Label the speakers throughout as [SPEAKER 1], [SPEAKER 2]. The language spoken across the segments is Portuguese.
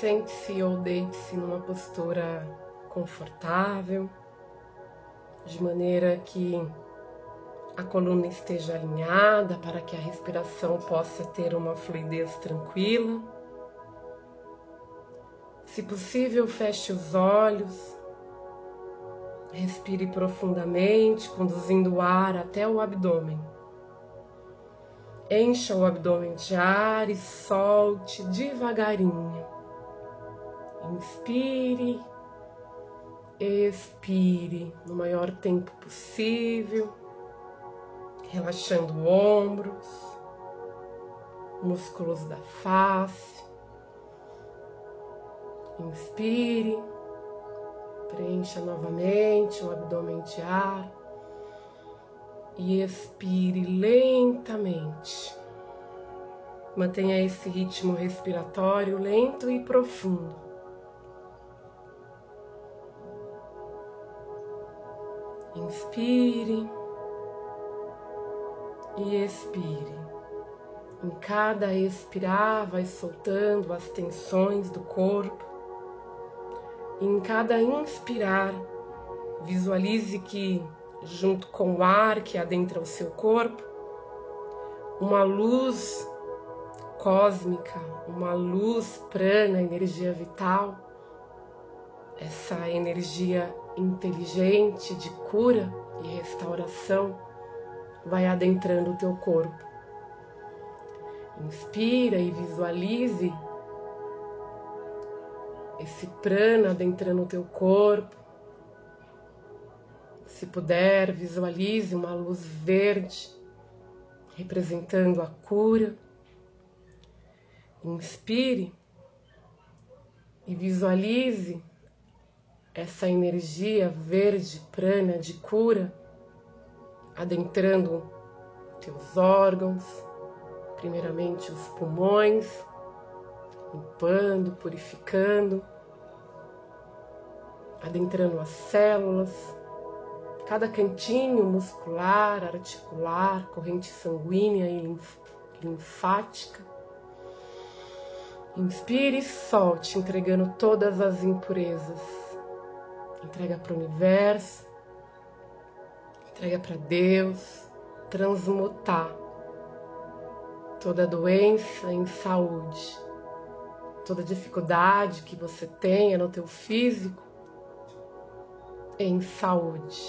[SPEAKER 1] Sente-se ou deite-se numa postura confortável, de maneira que a coluna esteja alinhada para que a respiração possa ter uma fluidez tranquila. Se possível, feche os olhos, respire profundamente, conduzindo o ar até o abdômen. Encha o abdômen de ar e solte devagarinho. Inspire, expire no maior tempo possível relaxando ombros, músculos da face. Inspire, preencha novamente o abdômen de ar e expire lentamente. Mantenha esse ritmo respiratório lento e profundo. Inspire e expire. Em cada expirar, vai soltando as tensões do corpo. Em cada inspirar, visualize que, junto com o ar que adentra o seu corpo, uma luz cósmica, uma luz prana, energia vital, essa energia inteligente de cura e restauração vai adentrando o teu corpo. Inspira e visualize esse prana adentrando o teu corpo. Se puder, visualize uma luz verde representando a cura. Inspire e visualize essa energia verde prana de cura adentrando teus órgãos, primeiramente os pulmões, limpando, purificando, adentrando as células, cada cantinho muscular, articular, corrente sanguínea e linfática. Inspire e solte, entregando todas as impurezas. Entrega para o universo, entrega para Deus, transmutar toda doença em saúde, toda dificuldade que você tenha no teu físico em saúde.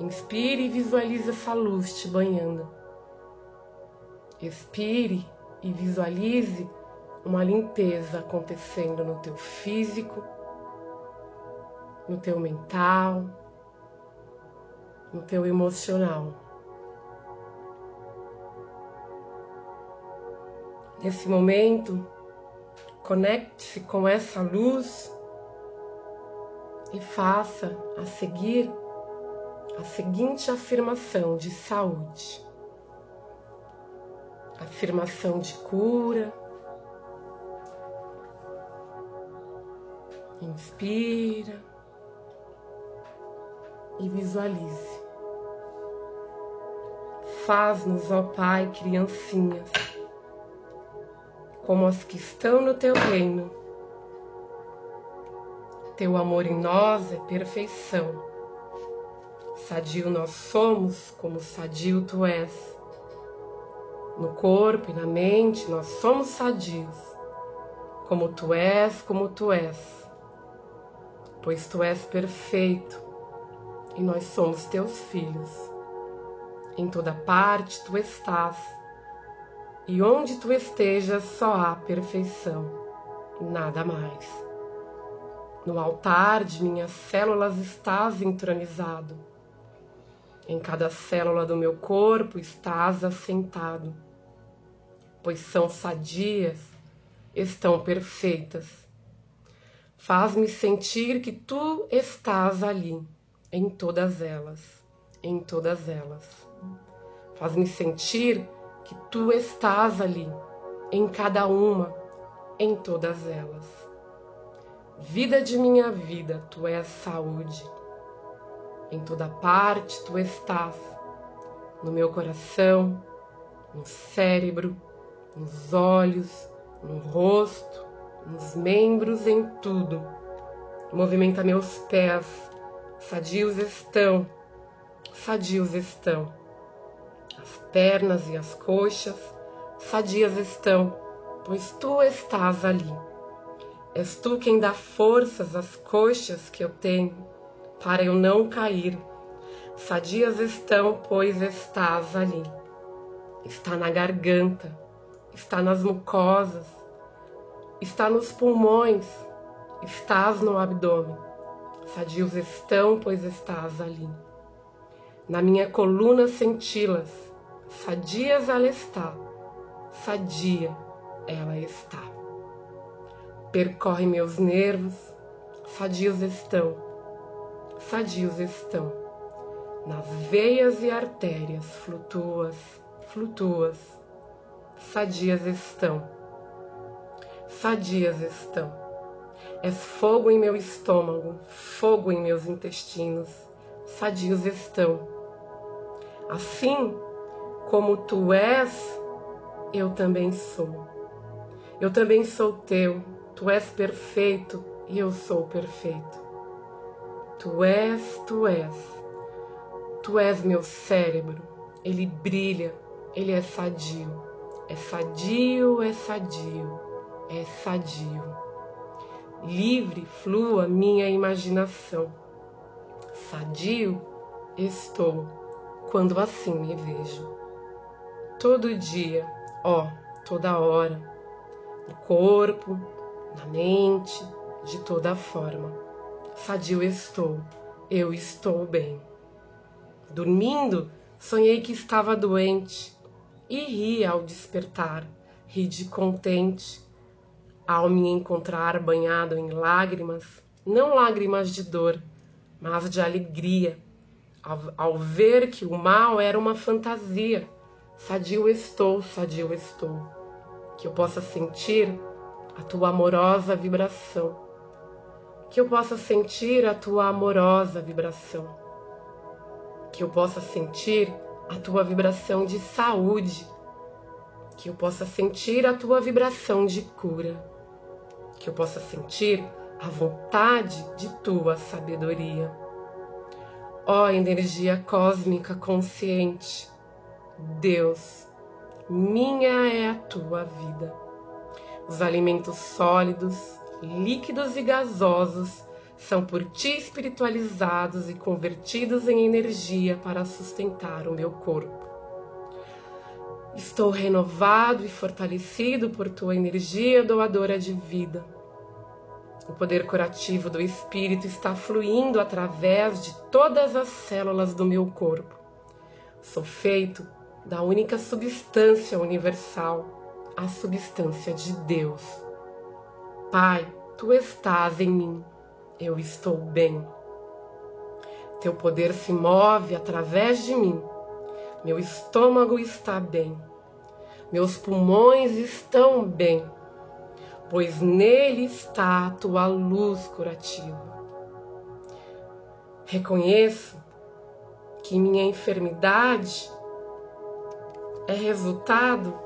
[SPEAKER 1] Inspire e visualize essa luz te banhando. Expire e visualize uma limpeza acontecendo no teu físico, no teu mental, no teu emocional. Nesse momento, conecte-se com essa luz e faça a seguir a seguinte afirmação de saúde. Afirmação de cura. Inspira e visualize. Faz-nos, ó Pai, criancinhas, como as que estão no teu reino. Teu amor em nós é perfeição. Sadio nós somos, como sadio tu és. No corpo e na mente nós somos sadios, como tu és, como tu és. Pois tu és perfeito e nós somos teus filhos. Em toda parte tu estás, e onde tu estejas só há perfeição, nada mais. No altar de minhas células estás entronizado. Em cada célula do meu corpo estás assentado, pois são sadias, estão perfeitas. Faz-me sentir que tu estás ali, em todas elas, em todas elas. Faz-me sentir que tu estás ali, em cada uma, em todas elas. Vida de minha vida, tu és saúde. Em toda parte tu estás, no meu coração, no cérebro, nos olhos, no rosto, nos membros, em tudo. Movimenta meus pés, sadios estão, sadios estão. As pernas e as coxas, sadias estão, pois tu estás ali. És tu quem dá forças às coxas que eu tenho, para eu não cair. Sadias estão, pois estás ali. Está na garganta, está nas mucosas, está nos pulmões, estás no abdômen. Sadios estão, pois estás ali. Na minha coluna sentilas, sadias ela está, sadia ela está. Percorre meus nervos, sadios estão, sadios estão. Nas veias e artérias flutuas, flutuas, sadias estão, sadias estão. És fogo em meu estômago, fogo em meus intestinos, sadios estão. Assim como tu és, eu também sou. Eu também sou teu, tu és perfeito e eu sou perfeito. Tu és, tu és. Tu és meu cérebro, ele brilha, ele é sadio. É sadio, é sadio, é sadio livre flua minha imaginação. Sadio estou quando assim me vejo. Todo dia, ó, toda hora, no corpo, na mente, de toda forma. Sadio estou, eu estou bem. Dormindo, sonhei que estava doente e ri ao despertar, ri de contente ao me encontrar banhado em lágrimas, não lágrimas de dor, mas de alegria, ao, ao ver que o mal era uma fantasia. Sadio estou, sadio estou, que eu possa sentir a tua amorosa vibração, que eu possa sentir a tua amorosa vibração, que eu possa sentir a tua vibração de saúde, que eu possa sentir a tua vibração de cura que eu possa sentir a vontade de tua sabedoria. Ó energia cósmica consciente, Deus, minha é a tua vida. Os alimentos sólidos, líquidos e gasosos são por ti espiritualizados e convertidos em energia para sustentar o meu corpo. Estou renovado e fortalecido por tua energia doadora de vida. O poder curativo do Espírito está fluindo através de todas as células do meu corpo. Sou feito da única substância universal, a substância de Deus. Pai, tu estás em mim, eu estou bem. Teu poder se move através de mim meu estômago está bem, meus pulmões estão bem, pois nele está a tua luz curativa. Reconheço que minha enfermidade é resultado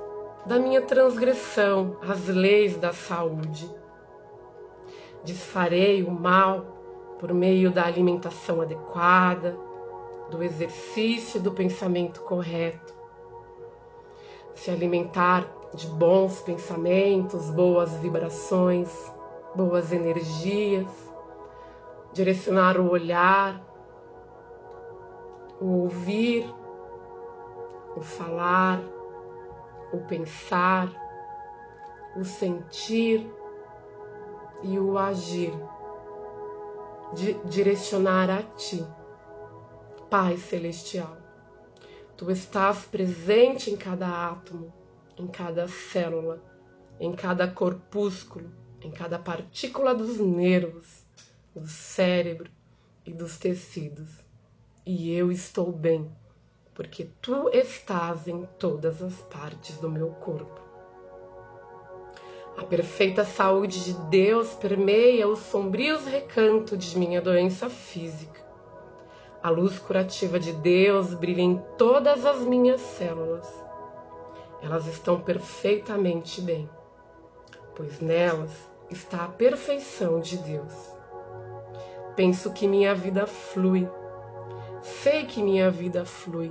[SPEAKER 1] da minha transgressão às leis da saúde. Desfarei o mal por meio da alimentação adequada, do exercício do pensamento correto. Se alimentar de bons pensamentos, boas vibrações, boas energias, direcionar o olhar, o ouvir, o falar, o pensar, o sentir e o agir, direcionar a ti. Pai Celestial. Tu estás presente em cada átomo, em cada célula, em cada corpúsculo, em cada partícula dos nervos, do cérebro e dos tecidos. E eu estou bem, porque tu estás em todas as partes do meu corpo. A perfeita saúde de Deus permeia os sombrios recantos de minha doença física a luz curativa de Deus brilha em todas as minhas células. Elas estão perfeitamente bem, pois nelas está a perfeição de Deus. Penso que minha vida flui. Sei que minha vida flui.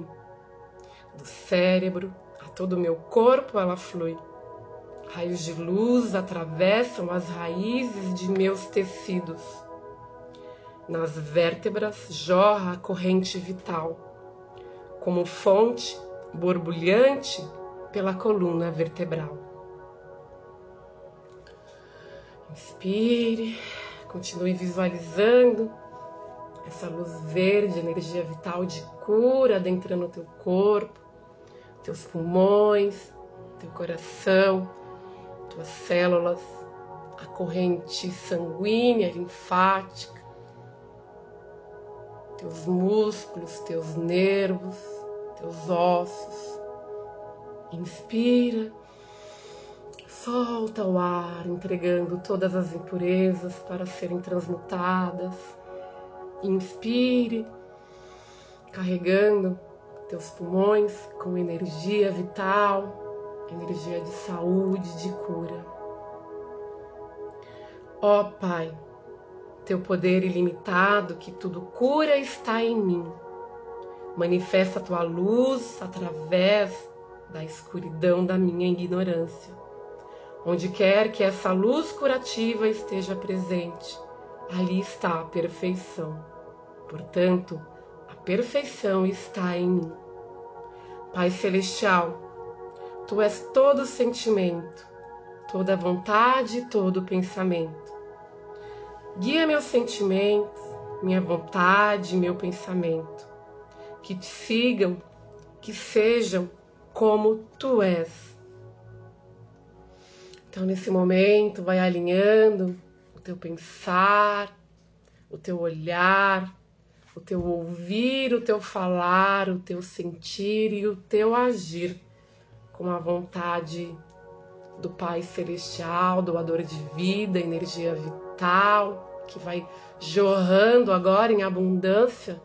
[SPEAKER 1] Do cérebro a todo o meu corpo ela flui. Raios de luz atravessam as raízes de meus tecidos. Nas vértebras jorra a corrente vital, como fonte borbulhante pela coluna vertebral. Inspire, continue visualizando essa luz verde, energia vital de cura adentrando o teu corpo, teus pulmões, teu coração, tuas células, a corrente sanguínea, linfática, teus músculos, teus nervos, teus ossos. Inspira, solta o ar, entregando todas as impurezas para serem transmutadas. Inspire, carregando teus pulmões com energia vital, energia de saúde, de cura. Ó oh, Pai, teu poder ilimitado que tudo cura está em mim. Manifesta tua luz através da escuridão da minha ignorância. Onde quer que essa luz curativa esteja presente, ali está a perfeição. Portanto, a perfeição está em mim. Pai Celestial, Tu és todo sentimento, toda vontade e todo pensamento. Guia meus sentimentos, minha vontade, meu pensamento. Que te sigam, que sejam como tu és. Então, nesse momento, vai alinhando o teu pensar, o teu olhar, o teu ouvir, o teu falar, o teu sentir e o teu agir com a vontade do Pai Celestial, doador de vida, energia vital, que vai jorrando agora em abundância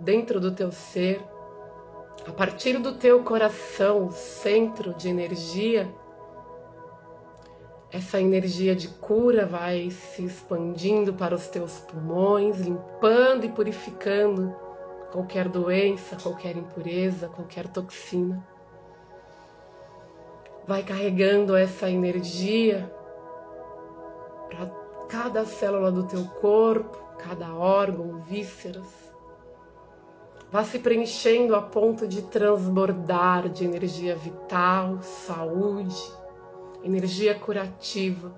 [SPEAKER 1] dentro do teu ser, a partir do teu coração, centro de energia. Essa energia de cura vai se expandindo para os teus pulmões, limpando e purificando qualquer doença, qualquer impureza, qualquer toxina vai carregando essa energia cada célula do teu corpo, cada órgão, vísceras. Vá se preenchendo a ponto de transbordar de energia vital, saúde, energia curativa.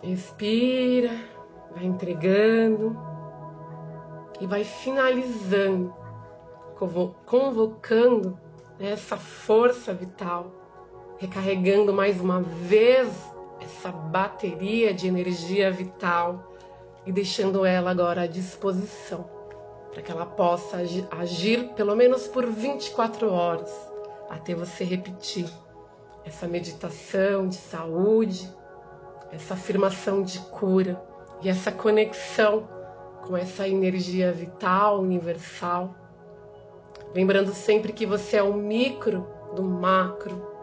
[SPEAKER 1] Expira, vai entregando e vai finalizando, convocando essa força vital, recarregando mais uma vez essa bateria de energia vital e deixando ela agora à disposição para que ela possa agir pelo menos por 24 horas até você repetir essa meditação de saúde, essa afirmação de cura e essa conexão com essa energia vital universal Lembrando sempre que você é o micro do macro.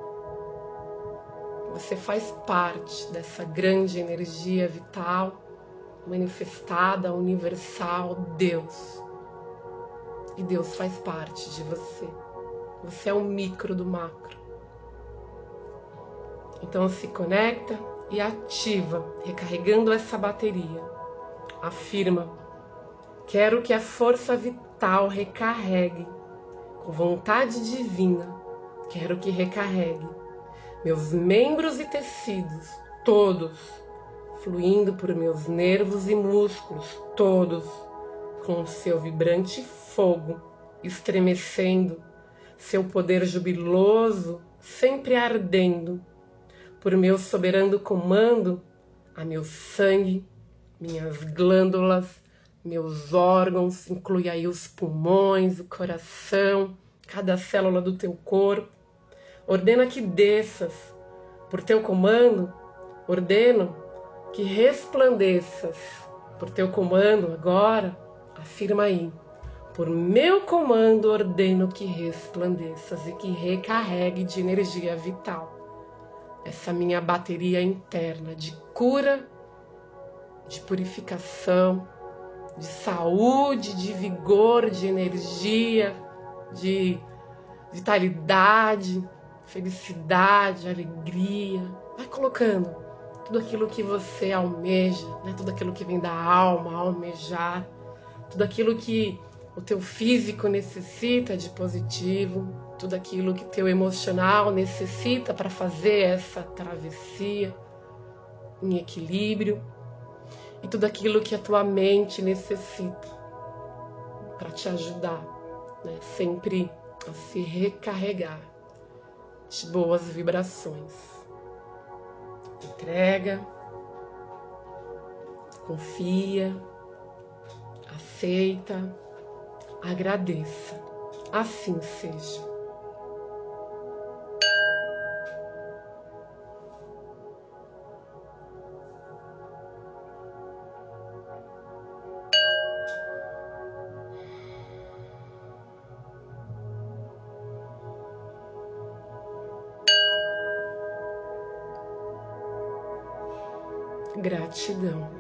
[SPEAKER 1] Você faz parte dessa grande energia vital, manifestada, universal, Deus. E Deus faz parte de você. Você é o micro do macro. Então se conecta e ativa, recarregando essa bateria. Afirma: Quero que a força vital recarregue com vontade divina, quero que recarregue meus membros e tecidos, todos, fluindo por meus nervos e músculos, todos, com seu vibrante fogo, estremecendo, seu poder jubiloso, sempre ardendo, por meu soberano comando, a meu sangue, minhas glândulas, meus órgãos, inclui aí os pulmões, o coração, cada célula do teu corpo. Ordena que desças por teu comando, ordeno que resplandeças por teu comando agora, afirma aí. Por meu comando ordeno que resplandeças e que recarregue de energia vital. essa minha bateria interna de cura, de purificação, de saúde, de vigor, de energia, de vitalidade, felicidade, alegria. Vai colocando tudo aquilo que você almeja, né? tudo aquilo que vem da alma, almejar, tudo aquilo que o teu físico necessita de positivo, tudo aquilo que teu emocional necessita para fazer essa travessia em equilíbrio e tudo aquilo que a tua mente necessita para te ajudar, né? sempre a se recarregar de boas vibrações. Entrega, confia, aceita, agradeça. Assim seja. Gratidão.